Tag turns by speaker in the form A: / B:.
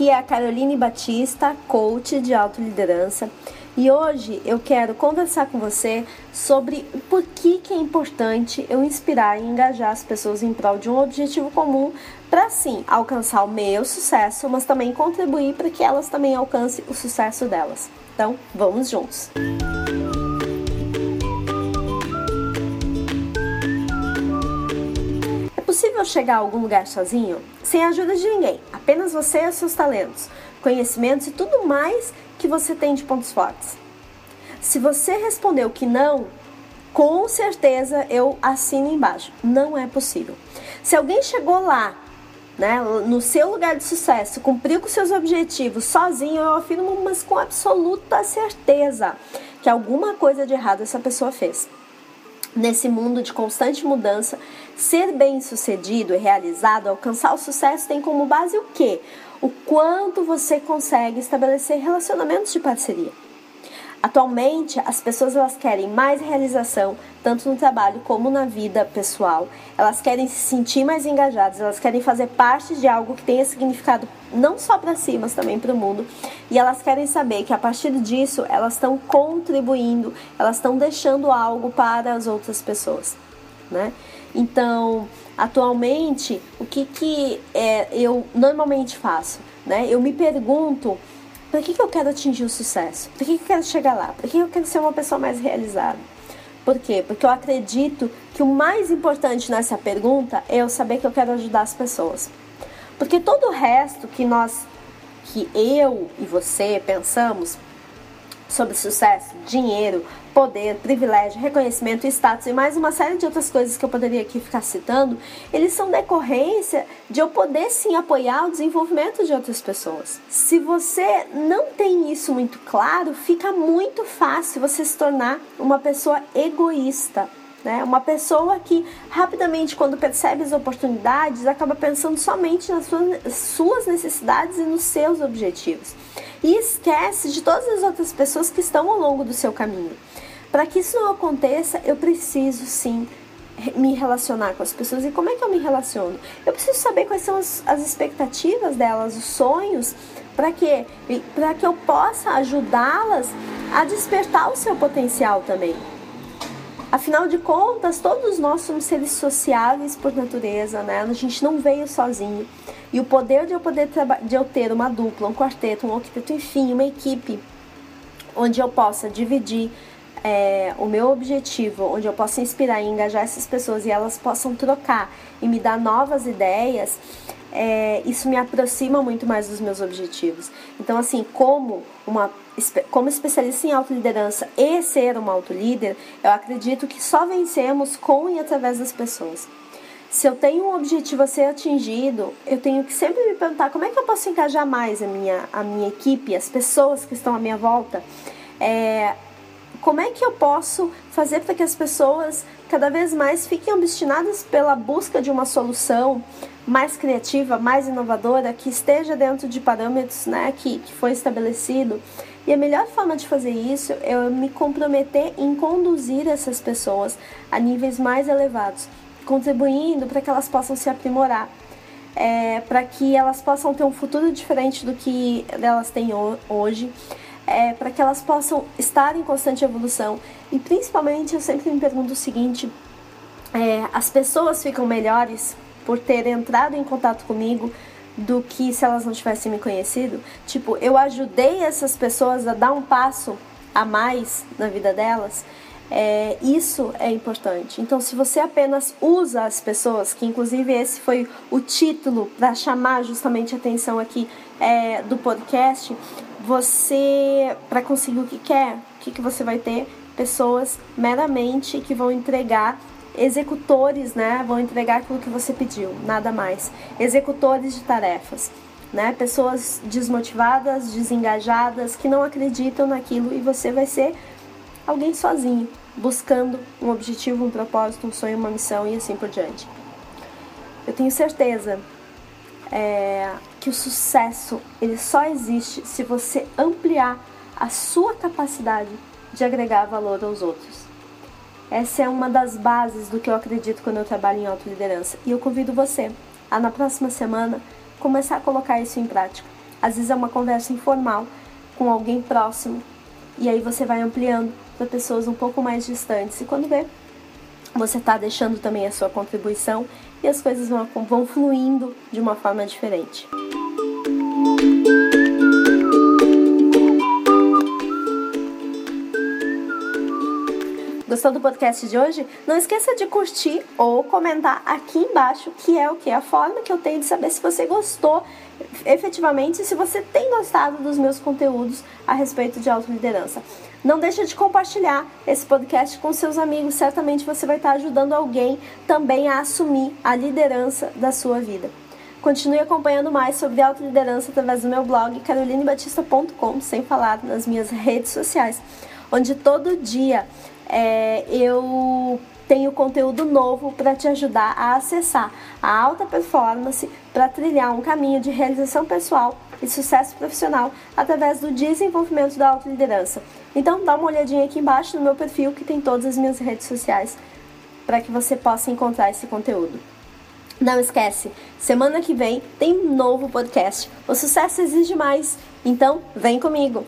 A: Aqui é a Caroline Batista, coach de autoliderança, e hoje eu quero conversar com você sobre o porquê que é importante eu inspirar e engajar as pessoas em prol de um objetivo comum para sim alcançar o meu sucesso, mas também contribuir para que elas também alcancem o sucesso delas. Então, vamos juntos. Possível chegar a algum lugar sozinho, sem a ajuda de ninguém, apenas você e seus talentos, conhecimentos e tudo mais que você tem de pontos fortes. Se você respondeu que não, com certeza eu assino embaixo. Não é possível. Se alguém chegou lá, né, no seu lugar de sucesso, cumpriu com seus objetivos sozinho, eu afirmo, mas com absoluta certeza que alguma coisa de errado essa pessoa fez nesse mundo de constante mudança, ser bem-sucedido e realizado, alcançar o sucesso tem como base o quê? O quanto você consegue estabelecer relacionamentos de parceria. Atualmente, as pessoas elas querem mais realização, tanto no trabalho como na vida pessoal. Elas querem se sentir mais engajadas, elas querem fazer parte de algo que tenha significado não só para si, mas também para o mundo. E elas querem saber que a partir disso elas estão contribuindo, elas estão deixando algo para as outras pessoas, né? Então, atualmente, o que que é, eu normalmente faço, né? Eu me pergunto para que, que eu quero atingir o sucesso? Para que, que eu quero chegar lá? Para que, que eu quero ser uma pessoa mais realizada? Por quê? Porque eu acredito que o mais importante nessa pergunta é eu saber que eu quero ajudar as pessoas. Porque todo o resto que nós, que eu e você pensamos sobre sucesso, dinheiro, poder, privilégio, reconhecimento, status e mais uma série de outras coisas que eu poderia aqui ficar citando, eles são decorrência de eu poder sim apoiar o desenvolvimento de outras pessoas. Se você não tem isso muito claro, fica muito fácil você se tornar uma pessoa egoísta. Né? Uma pessoa que rapidamente, quando percebe as oportunidades, acaba pensando somente nas suas necessidades e nos seus objetivos. E esquece de todas as outras pessoas que estão ao longo do seu caminho. Para que isso não aconteça, eu preciso sim me relacionar com as pessoas. E como é que eu me relaciono? Eu preciso saber quais são as, as expectativas delas, os sonhos, para que para que eu possa ajudá-las a despertar o seu potencial também. Afinal de contas, todos nós somos seres sociáveis por natureza, né? A gente não veio sozinho. E o poder de eu poder de eu ter uma dupla, um quarteto, um octeto, enfim, uma equipe onde eu possa dividir é, o meu objetivo, onde eu possa inspirar e engajar essas pessoas e elas possam trocar e me dar novas ideias, é, isso me aproxima muito mais dos meus objetivos. Então, assim, como uma como especialista em autoliderança e ser uma autolíder, eu acredito que só vencemos com e através das pessoas. Se eu tenho um objetivo a ser atingido, eu tenho que sempre me perguntar como é que eu posso engajar mais a minha, a minha equipe, as pessoas que estão à minha volta. É, como é que eu posso fazer para que as pessoas cada vez mais fiquem obstinadas pela busca de uma solução mais criativa, mais inovadora, que esteja dentro de parâmetros né, que, que foi estabelecido. E a melhor forma de fazer isso é eu me comprometer em conduzir essas pessoas a níveis mais elevados, contribuindo para que elas possam se aprimorar, é, para que elas possam ter um futuro diferente do que elas têm hoje é, para que elas possam estar em constante evolução. E principalmente eu sempre me pergunto o seguinte: é, as pessoas ficam melhores por ter entrado em contato comigo do que se elas não tivessem me conhecido? Tipo, eu ajudei essas pessoas a dar um passo a mais na vida delas. É, isso é importante. Então, se você apenas usa as pessoas, que inclusive esse foi o título para chamar justamente a atenção aqui é, do podcast, você, para conseguir o que quer, o que, que você vai ter? Pessoas meramente que vão entregar executores, né? Vão entregar aquilo que você pediu, nada mais. Executores de tarefas, né? Pessoas desmotivadas, desengajadas, que não acreditam naquilo e você vai ser alguém sozinho, buscando um objetivo, um propósito, um sonho, uma missão e assim por diante. Eu tenho certeza é, que o sucesso ele só existe se você ampliar a sua capacidade de agregar valor aos outros. Essa é uma das bases do que eu acredito quando eu trabalho em autoliderança. E eu convido você a, na próxima semana, começar a colocar isso em prática. Às vezes é uma conversa informal com alguém próximo. E aí você vai ampliando para pessoas um pouco mais distantes. E quando vê, você está deixando também a sua contribuição e as coisas vão, vão fluindo de uma forma diferente. Gostou do podcast de hoje? Não esqueça de curtir ou comentar aqui embaixo, que é o que? A forma que eu tenho de saber se você gostou efetivamente, se você tem gostado dos meus conteúdos a respeito de autoliderança. Não deixa de compartilhar esse podcast com seus amigos, certamente você vai estar ajudando alguém também a assumir a liderança da sua vida. Continue acompanhando mais sobre autoliderança através do meu blog carolinebatista.com, sem falar nas minhas redes sociais, onde todo dia é, eu tenho conteúdo novo para te ajudar a acessar a alta performance para trilhar um caminho de realização pessoal e sucesso profissional através do desenvolvimento da autoliderança. Então dá uma olhadinha aqui embaixo no meu perfil que tem todas as minhas redes sociais para que você possa encontrar esse conteúdo. Não esquece, semana que vem tem um novo podcast. O sucesso exige mais, então vem comigo!